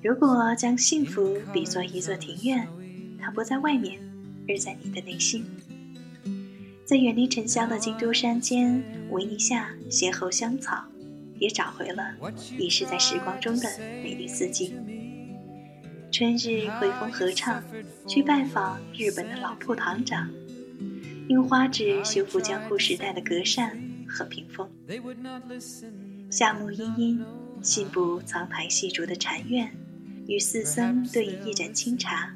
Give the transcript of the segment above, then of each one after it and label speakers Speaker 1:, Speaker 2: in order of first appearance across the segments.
Speaker 1: 如果将幸福比作一座庭院，它不在外面，而在你的内心。在远离尘嚣的京都山间，维尼夏邂逅香草，也找回了遗失在时光中的美丽四季。春日回风合唱，去拜访日本的老铺堂长，用花纸修复江户时代的隔扇和屏风。夏木阴阴，信步苍苔细竹的禅院。与四僧对饮一盏清茶，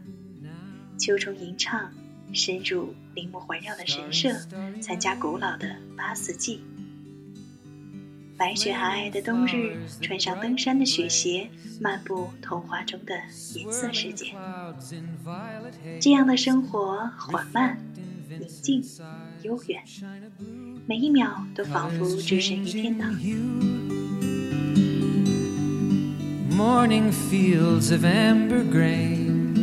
Speaker 1: 秋虫吟唱，深入林木环绕的神社，参加古老的八四祭。白雪皑皑的冬日，穿上登山的雪鞋，漫步童话中的颜色世界。这样的生活缓慢、宁静、悠远，每一秒都仿佛置身于天堂。
Speaker 2: Morning fields of amber grain,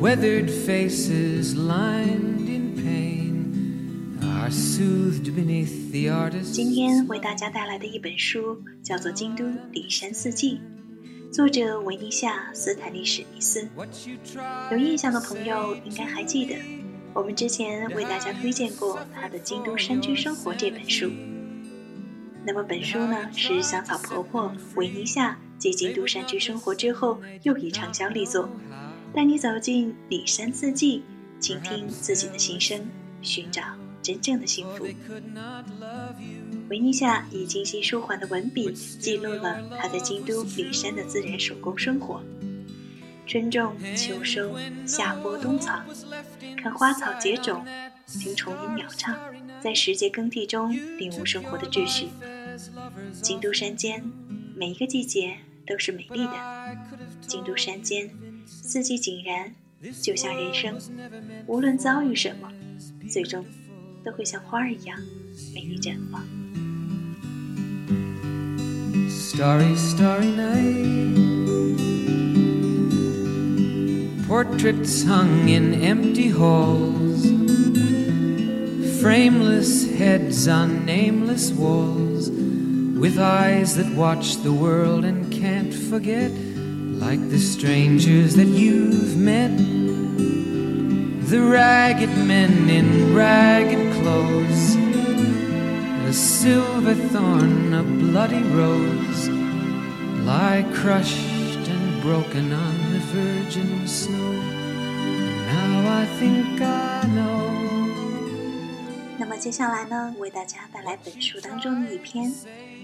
Speaker 2: weathered faces lined in pain are soothed beneath the artist's.
Speaker 1: 今天为大家带来的一本书叫做《京都里山四季》，作者维尼夏·斯坦利·史密斯。有印象的朋友应该还记得，我们之前为大家推荐过他的《京都山居生活》这本书。那么本书呢，是香草婆婆维尼夏继京都山居生活之后又一畅销力作，带你走进里山四季，倾听自己的心声，寻找真正的幸福。维尼夏以清新舒缓的文笔，记录了她在京都里山的自然手工生活：春种秋收，夏播冬藏，看花草结种，听虫鸣鸟唱，在时节更替中领悟生活的秩序。京都山间，每一个季节都是美丽的。京都山间，四季井然，就像人生，无论遭遇什么，最终都会像花儿一样美丽绽放。
Speaker 2: Starry, starry night. Portraits hung in empty halls. Frameless heads on nameless walls. with eyes that watch the world and can't forget, like the strangers that you've met. The ragged men in ragged clothes, a silver thorn, a bloody rose, lie crushed and broken on the virgin snow. And now I think I know.
Speaker 1: 那么接下来呢，为大家带来本书当中的一篇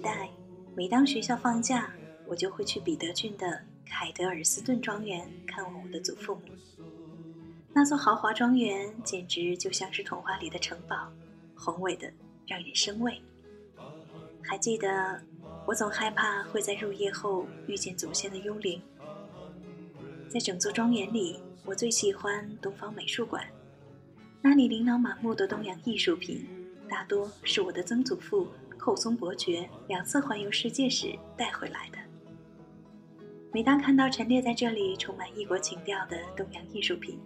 Speaker 1: 孩提时代，每当学校放假，我就会去彼得郡的凯德尔斯顿庄园看望我的祖父母。那座豪华庄园简直就像是童话里的城堡，宏伟的让人生畏。还记得，我总害怕会在入夜后遇见祖先的幽灵。在整座庄园里，我最喜欢东方美术馆，那里琳琅满目的东洋艺术品。大多是我的曾祖父寇松伯爵两次环游世界时带回来的。每当看到陈列在这里充满异国情调的东洋艺术品，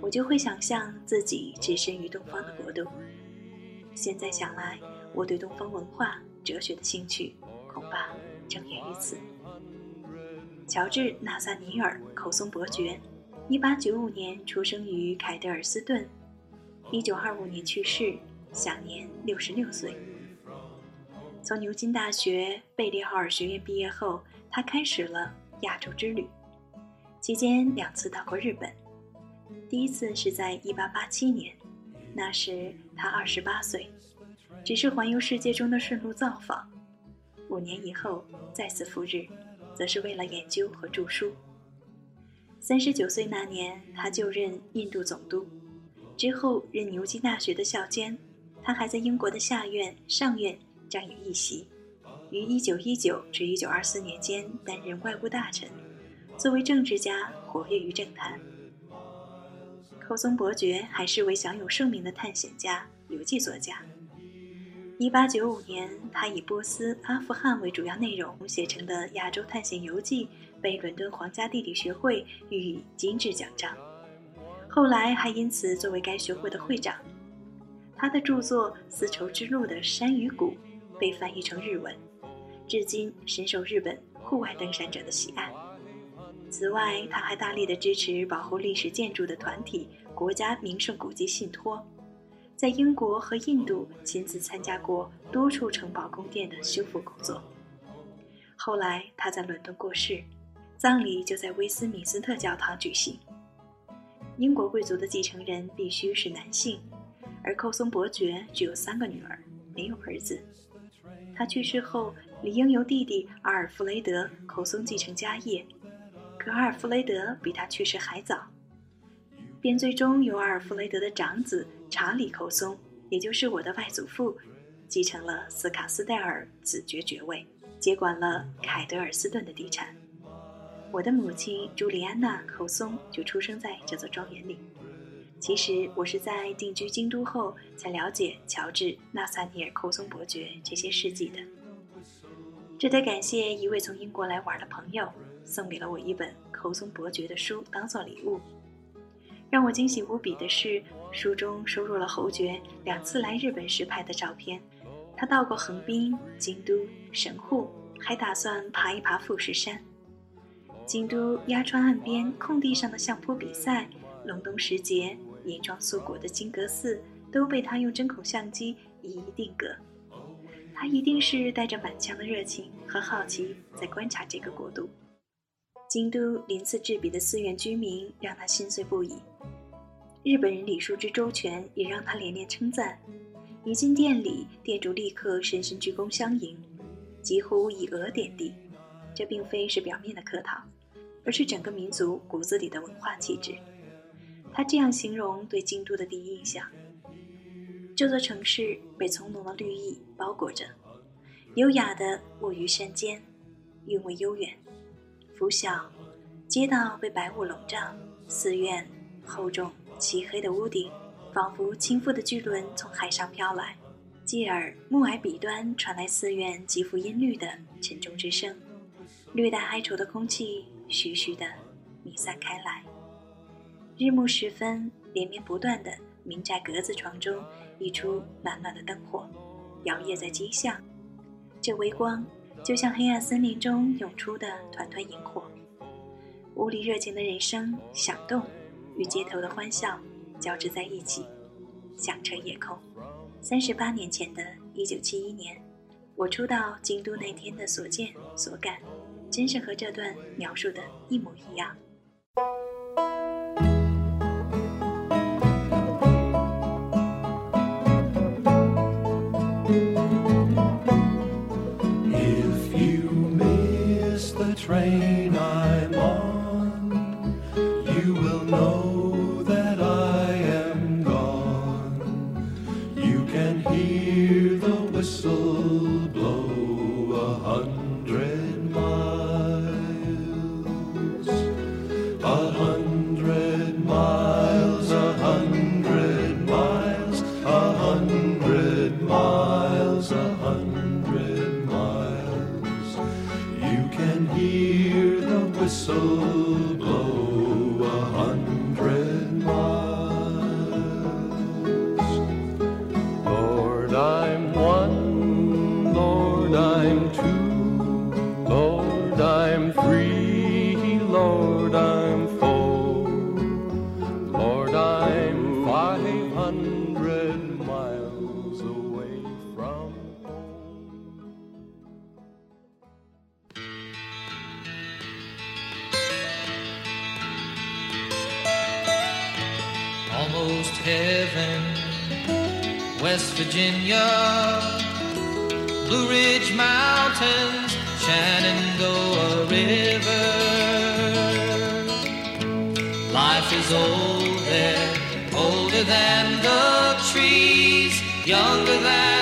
Speaker 1: 我就会想象自己置身于东方的国度。现在想来，我对东方文化哲学的兴趣，恐怕正源于此。乔治·纳萨尼尔·寇松伯爵，1895年出生于凯德尔斯顿，1925年去世，享年66岁。从牛津大学贝利豪尔学院毕业后，他开始了亚洲之旅，期间两次到过日本。第一次是在1887年，那时他28岁，只是环游世界中的顺路造访。五年以后再次赴日，则是为了研究和著书。三十九岁那年，他就任印度总督，之后任牛津大学的校监。他还在英国的下院、上院。占有一席，于1919至1924年间担任外务大臣。作为政治家，活跃于政坛。寇松伯爵还是位享有盛名的探险家、游记作家。1895年，他以波斯、阿富汗为主要内容写成的《亚洲探险游记》被伦敦皇家地理学会予以金质奖章，后来还因此作为该学会的会长。他的著作《丝绸之路的山与谷》。被翻译成日文，至今深受日本户外登山者的喜爱。此外，他还大力的支持保护历史建筑的团体——国家名胜古迹信托，在英国和印度亲自参加过多处城堡宫殿的修复工作。后来他在伦敦过世，葬礼就在威斯敏斯特教堂举行。英国贵族的继承人必须是男性，而寇松伯爵只有三个女儿，没有儿子。他去世后，理应由弟弟阿尔弗雷德·寇松继承家业，可阿尔弗雷德比他去世还早，便最终由阿尔弗雷德的长子查理·寇松，也就是我的外祖父，继承了斯卡斯戴尔子爵爵位，接管了凯德尔斯顿的地产。我的母亲朱莉安娜·寇松就出生在这座庄园里。其实我是在定居京都后才了解乔治·纳萨尼尔·寇松伯爵这些事迹的。这得感谢一位从英国来玩的朋友送给了我一本寇松伯爵的书当做礼物。让我惊喜无比的是，书中收录了侯爵两次来日本时拍的照片。他到过横滨、京都、神户，还打算爬一爬富士山。京都鸭川岸边空地上的相扑比赛，隆冬时节。银装素裹的金阁寺都被他用针孔相机一一定格。他一定是带着满腔的热情和好奇在观察这个国度。京都鳞次栉比的寺院居民让他心碎不已。日本人礼数之周全也让他连连称赞。一进店里，店主立刻深深鞠躬相迎，几乎以额点地。这并非是表面的客套，而是整个民族骨子里的文化气质。他这样形容对京都的第一印象：这座城市被葱茏的绿意包裹着，优雅的卧于山间，韵味悠远。拂晓，街道被白雾笼罩，寺院厚重漆黑的屋顶，仿佛倾覆的巨轮从海上飘来。继而，暮霭彼端传来寺院极富音律的沉重之声，略带哀愁的空气徐徐地弥散开来。日暮时分，连绵不断的民宅格子床中溢出暖暖的灯火，摇曳在街巷。这微光就像黑暗森林中涌出的团团萤火。屋里热情的人声响动，与街头的欢笑交织在一起，响彻夜空。三十八年前的一九七一年，我初到京都那天的所见所感，真是和这段描述的一模一样。
Speaker 2: Virginia, Blue Ridge Mountains, Shenandoah River. Life is old there, older than the trees, younger than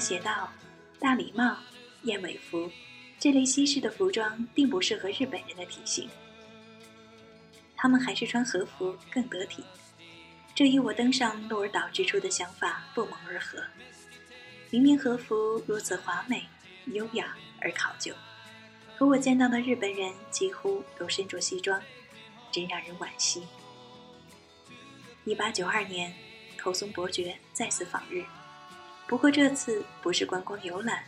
Speaker 1: 写道：“大礼帽、燕尾服这类西式的服装并不适合日本人的体型，他们还是穿和服更得体。这与我登上鹿儿岛之初的想法不谋而合。明明和服如此华美、优雅而考究，可我见到的日本人几乎都身着西装，真让人惋惜。”一八九二年，口松伯爵再次访日。不过这次不是观光游览，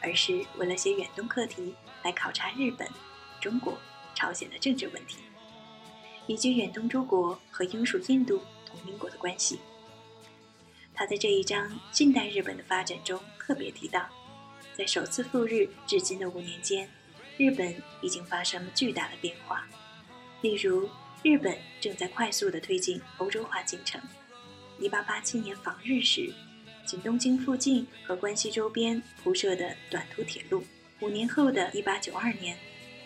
Speaker 1: 而是为了写远东课题来考察日本、中国、朝鲜的政治问题，以及远东诸国和英属印度同英国的关系。他在这一章近代日本的发展中特别提到，在首次赴日至今的五年间，日本已经发生了巨大的变化。例如，日本正在快速地推进欧洲化进程。1887年访日时，仅东京附近和关西周边铺设的短途铁路，五年后的一八九二年，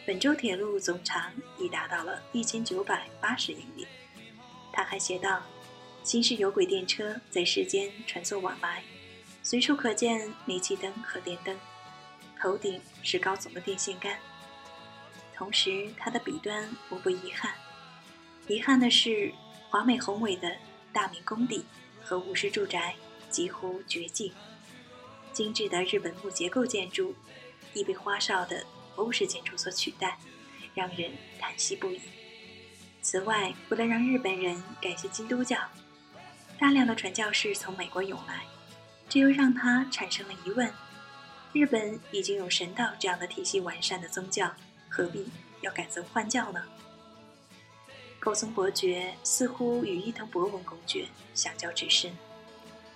Speaker 1: 本州铁路总长已达到了1980英里。他还写道：“新式有轨电车在世间穿梭往来，随处可见煤气灯和电灯，头顶是高耸的电线杆。同时，他的笔端无不遗憾。遗憾的是，华美宏伟的大明宫邸和武士住宅几乎绝迹，精致的日本木结构建筑已被花哨的欧式建筑所取代，让人叹息不已。此外，为了让日本人感谢基督教，大量的传教士从美国涌来，这又让他产生了疑问：日本已经有神道这样的体系完善的宗教，何必要改宗换教呢？口松伯爵似乎与伊藤博文公爵相交至深，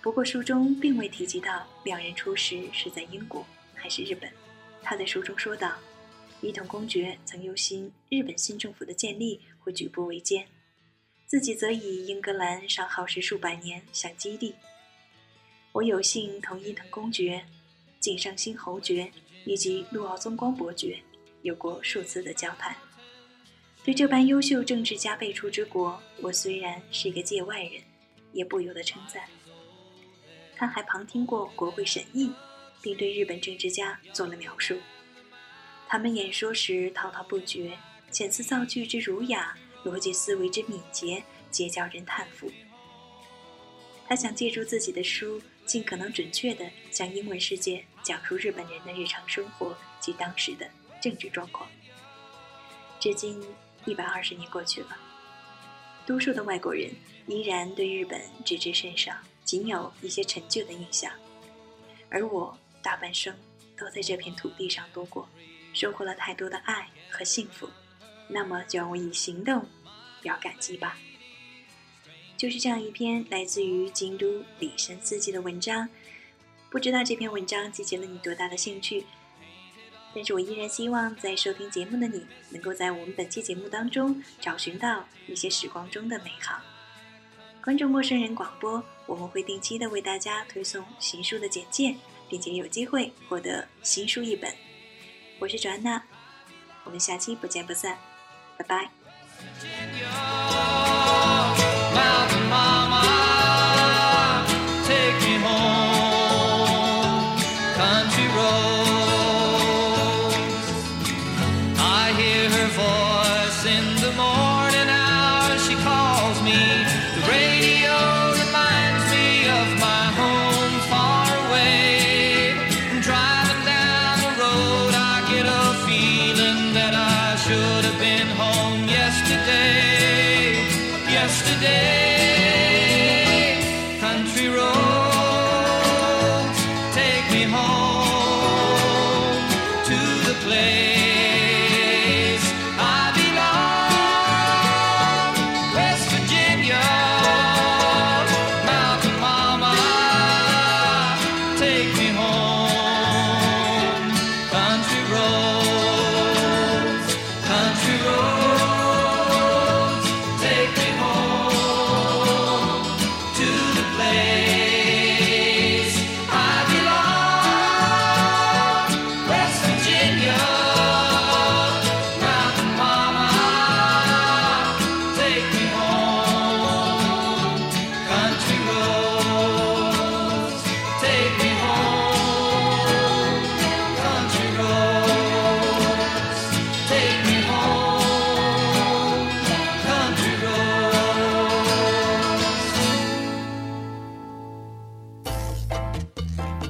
Speaker 1: 不过书中并未提及到两人初识是在英国还是日本。他在书中说道：“伊藤公爵曾忧心日本新政府的建立会举步维艰，自己则以英格兰尚耗时数百年相激励。我有幸同伊藤公爵、井上新侯爵以及陆奥宗光伯爵有过数次的交谈。”对这般优秀政治家辈出之国，我虽然是一个界外人，也不由得称赞。他还旁听过国会审议，并对日本政治家做了描述。他们演说时滔滔不绝，遣词造句之儒雅，逻辑思维之敏捷，皆叫人叹服。他想借助自己的书，尽可能准确地向英文世界讲述日本人的日常生活及当时的政治状况。至今。一百二十年过去了，多数的外国人依然对日本知之甚少，仅有一些陈旧的印象。而我大半生都在这片土地上度过，收获了太多的爱和幸福。那么，就让我以行动表感激吧。就是这样一篇来自于京都李神四季的文章，不知道这篇文章激起了你多大的兴趣？但是我依然希望，在收听节目的你，能够在我们本期节目当中找寻到一些时光中的美好。关注陌生人广播，我们会定期的为大家推送新书的简介，并且有机会获得新书一本。我是卓安娜，我们下期不见不散，拜拜。